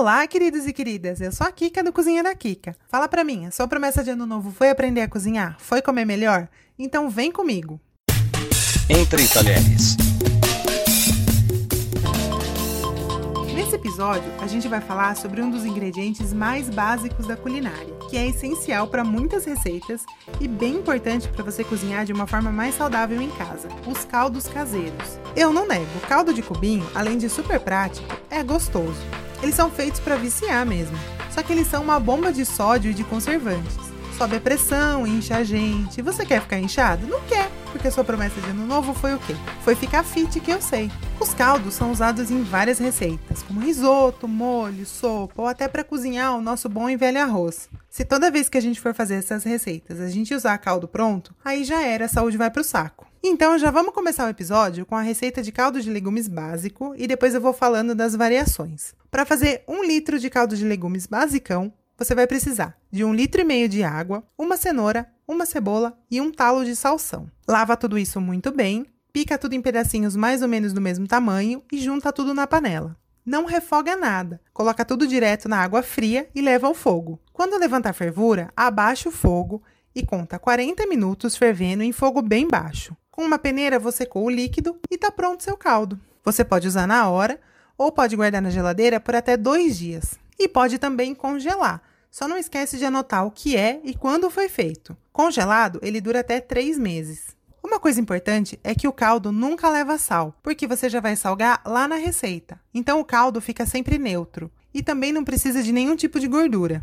Olá, queridos e queridas. Eu sou a Kika do Cozinha da Kika. Fala pra mim, a sua promessa de ano novo foi aprender a cozinhar? Foi comer melhor? Então vem comigo. Entre talheres. Nesse episódio, a gente vai falar sobre um dos ingredientes mais básicos da culinária, que é essencial para muitas receitas e bem importante para você cozinhar de uma forma mais saudável em casa: os caldos caseiros. Eu não nego, caldo de cubinho, além de super prático, é gostoso. Eles são feitos para viciar mesmo, só que eles são uma bomba de sódio e de conservantes. Sobe a pressão, incha a gente. Você quer ficar inchado? Não quer, porque sua promessa de ano novo foi o quê? Foi ficar fit, que eu sei. Os caldos são usados em várias receitas, como risoto, molho, sopa ou até para cozinhar o nosso bom e velho arroz. Se toda vez que a gente for fazer essas receitas a gente usar caldo pronto, aí já era, a saúde vai pro saco. Então já vamos começar o episódio com a receita de caldo de legumes básico e depois eu vou falando das variações. Para fazer um litro de caldo de legumes basicão, você vai precisar de um litro e meio de água, uma cenoura, uma cebola e um talo de salsão. Lava tudo isso muito bem, pica tudo em pedacinhos mais ou menos do mesmo tamanho e junta tudo na panela. Não refoga nada. Coloca tudo direto na água fria e leva ao fogo. Quando levantar fervura, abaixa o fogo e conta 40 minutos fervendo em fogo bem baixo. Com uma peneira você coa o líquido e está pronto seu caldo. Você pode usar na hora ou pode guardar na geladeira por até dois dias. E pode também congelar. Só não esquece de anotar o que é e quando foi feito. Congelado, ele dura até três meses. Uma coisa importante é que o caldo nunca leva sal, porque você já vai salgar lá na receita. Então o caldo fica sempre neutro e também não precisa de nenhum tipo de gordura.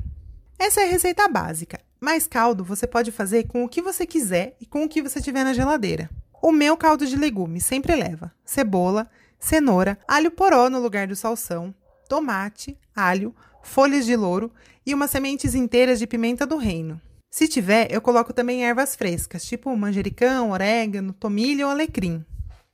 Essa é a receita básica, mas caldo você pode fazer com o que você quiser e com o que você tiver na geladeira. O meu caldo de legumes sempre leva cebola, cenoura, alho poró no lugar do salsão, tomate, alho, folhas de louro e umas sementes inteiras de pimenta do reino. Se tiver, eu coloco também ervas frescas, tipo manjericão, orégano, tomilho ou alecrim.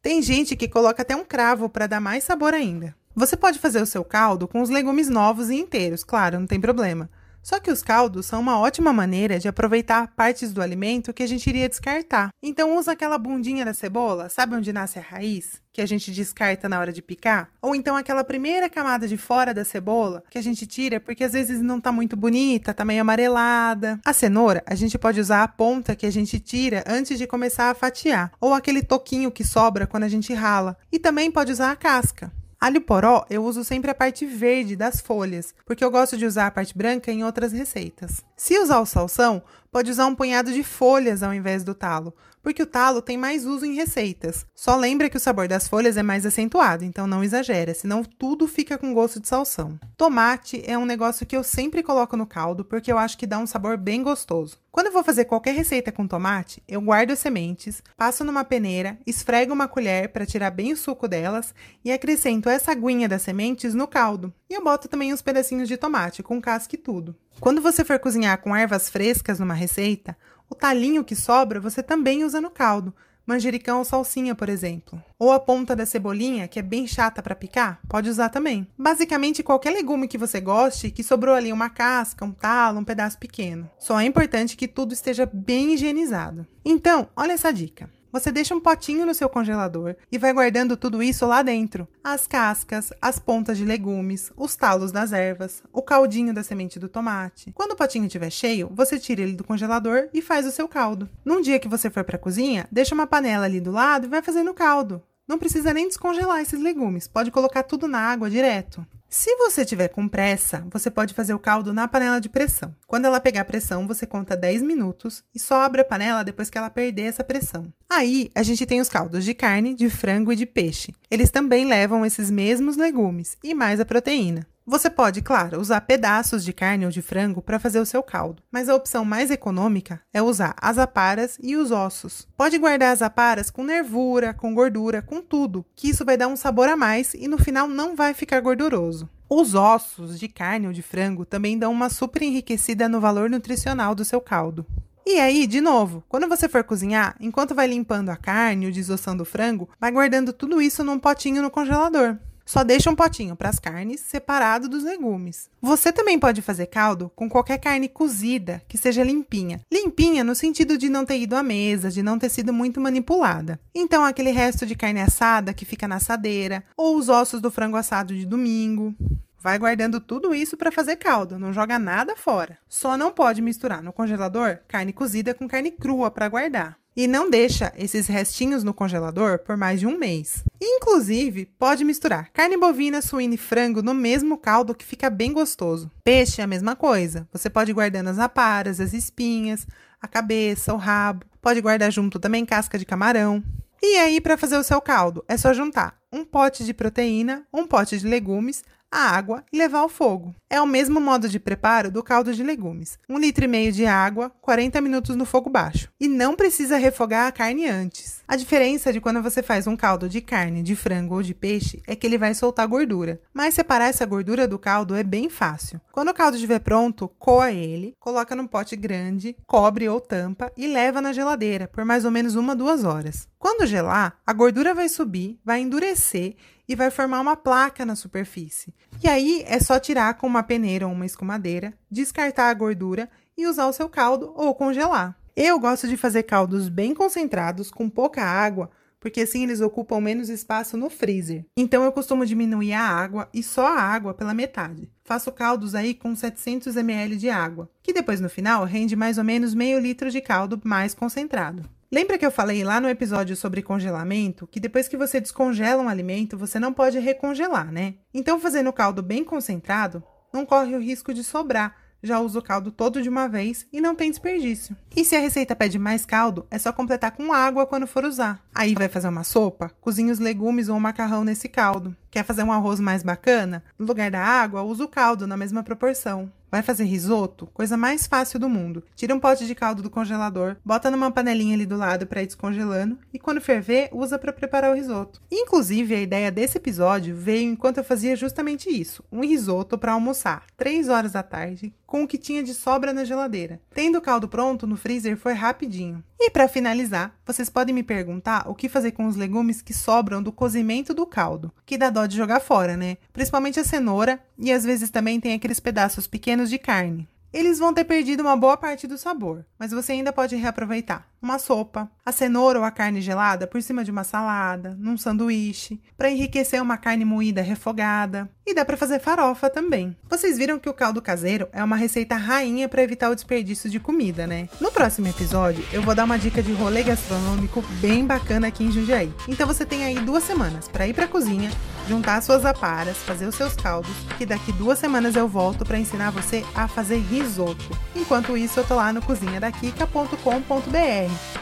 Tem gente que coloca até um cravo para dar mais sabor ainda. Você pode fazer o seu caldo com os legumes novos e inteiros, claro, não tem problema. Só que os caldos são uma ótima maneira de aproveitar partes do alimento que a gente iria descartar. Então usa aquela bundinha da cebola, sabe onde nasce a raiz? Que a gente descarta na hora de picar? Ou então aquela primeira camada de fora da cebola que a gente tira porque às vezes não tá muito bonita, tá meio amarelada. A cenoura, a gente pode usar a ponta que a gente tira antes de começar a fatiar, ou aquele toquinho que sobra quando a gente rala. E também pode usar a casca. Alho poró, eu uso sempre a parte verde das folhas, porque eu gosto de usar a parte branca em outras receitas. Se usar o salsão, pode usar um punhado de folhas ao invés do talo, porque o talo tem mais uso em receitas. Só lembra que o sabor das folhas é mais acentuado, então não exagera, senão tudo fica com gosto de salsão. Tomate é um negócio que eu sempre coloco no caldo porque eu acho que dá um sabor bem gostoso. Quando eu vou fazer qualquer receita com tomate, eu guardo as sementes, passo numa peneira, esfrego uma colher para tirar bem o suco delas e acrescento essa aguinha das sementes no caldo. E eu boto também uns pedacinhos de tomate com casca e tudo. Quando você for cozinhar com ervas frescas numa receita, o talinho que sobra você também usa no caldo, manjericão ou salsinha, por exemplo. Ou a ponta da cebolinha, que é bem chata para picar, pode usar também. Basicamente, qualquer legume que você goste, que sobrou ali uma casca, um talo, um pedaço pequeno. Só é importante que tudo esteja bem higienizado. Então, olha essa dica. Você deixa um potinho no seu congelador e vai guardando tudo isso lá dentro: as cascas, as pontas de legumes, os talos das ervas, o caldinho da semente do tomate. Quando o potinho estiver cheio, você tira ele do congelador e faz o seu caldo. Num dia que você for para a cozinha, deixa uma panela ali do lado e vai fazendo o caldo. Não precisa nem descongelar esses legumes, pode colocar tudo na água direto. Se você tiver com pressa, você pode fazer o caldo na panela de pressão. Quando ela pegar pressão, você conta 10 minutos e só abre a panela depois que ela perder essa pressão. Aí, a gente tem os caldos de carne, de frango e de peixe. Eles também levam esses mesmos legumes e mais a proteína. Você pode, claro, usar pedaços de carne ou de frango para fazer o seu caldo, mas a opção mais econômica é usar as aparas e os ossos. Pode guardar as aparas com nervura, com gordura, com tudo, que isso vai dar um sabor a mais e no final não vai ficar gorduroso. Os ossos de carne ou de frango também dão uma super enriquecida no valor nutricional do seu caldo. E aí, de novo, quando você for cozinhar, enquanto vai limpando a carne ou desossando o frango, vai guardando tudo isso num potinho no congelador. Só deixa um potinho para as carnes separado dos legumes. Você também pode fazer caldo com qualquer carne cozida que seja limpinha. Limpinha no sentido de não ter ido à mesa, de não ter sido muito manipulada. Então, aquele resto de carne assada que fica na assadeira, ou os ossos do frango assado de domingo. vai guardando tudo isso para fazer caldo, não joga nada fora. Só não pode misturar no congelador carne cozida com carne crua para guardar. E não deixa esses restinhos no congelador por mais de um mês. Inclusive, pode misturar carne bovina, suína e frango no mesmo caldo que fica bem gostoso. Peixe é a mesma coisa. Você pode guardando as aparas, as espinhas, a cabeça, o rabo. Pode guardar junto também casca de camarão. E aí, para fazer o seu caldo, é só juntar um pote de proteína, um pote de legumes, a água e levar ao fogo. É o mesmo modo de preparo do caldo de legumes. Um litro e meio de água, 40 minutos no fogo baixo. E não precisa refogar a carne antes. A diferença de quando você faz um caldo de carne, de frango ou de peixe é que ele vai soltar gordura. Mas separar essa gordura do caldo é bem fácil. Quando o caldo estiver pronto, coa ele, coloca num pote grande, cobre ou tampa e leva na geladeira por mais ou menos uma duas horas. Quando gelar, a gordura vai subir, vai endurecer e vai formar uma placa na superfície. E aí é só tirar com uma peneira ou uma escumadeira, descartar a gordura e usar o seu caldo ou congelar. Eu gosto de fazer caldos bem concentrados, com pouca água, porque assim eles ocupam menos espaço no freezer. Então eu costumo diminuir a água e só a água pela metade. Faço caldos aí com 700 ml de água, que depois no final rende mais ou menos meio litro de caldo mais concentrado. Lembra que eu falei lá no episódio sobre congelamento que depois que você descongela um alimento, você não pode recongelar, né? Então, fazendo o caldo bem concentrado, não corre o risco de sobrar. Já usa o caldo todo de uma vez e não tem desperdício. E se a receita pede mais caldo, é só completar com água quando for usar. Aí vai fazer uma sopa? Cozinha os legumes ou o macarrão nesse caldo. Quer fazer um arroz mais bacana? No lugar da água, usa o caldo na mesma proporção. Vai fazer risoto? Coisa mais fácil do mundo. Tira um pote de caldo do congelador, bota numa panelinha ali do lado para ir descongelando e quando ferver, usa para preparar o risoto. Inclusive, a ideia desse episódio veio enquanto eu fazia justamente isso, um risoto para almoçar, 3 horas da tarde, com o que tinha de sobra na geladeira. Tendo o caldo pronto no freezer foi rapidinho. E para finalizar, vocês podem me perguntar o que fazer com os legumes que sobram do cozimento do caldo, que dá dó de jogar fora, né? Principalmente a cenoura e às vezes também tem aqueles pedaços pequenos de carne. Eles vão ter perdido uma boa parte do sabor, mas você ainda pode reaproveitar uma sopa, a cenoura ou a carne gelada por cima de uma salada, num sanduíche, para enriquecer uma carne moída refogada. E dá para fazer farofa também. Vocês viram que o caldo caseiro é uma receita rainha para evitar o desperdício de comida, né? No próximo episódio, eu vou dar uma dica de rolê gastronômico bem bacana aqui em Jundiaí. Então você tem aí duas semanas para ir para a cozinha, juntar suas aparas, fazer os seus caldos, que daqui duas semanas eu volto para ensinar você a fazer risoto. Enquanto isso, eu tô lá no cozinhadakika.com.br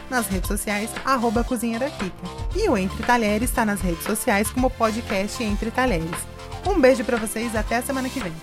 nas redes sociais, arroba Cozinha da Kika. E o Entre Talheres está nas redes sociais como podcast Entre Talheres. Um beijo para vocês, até a semana que vem.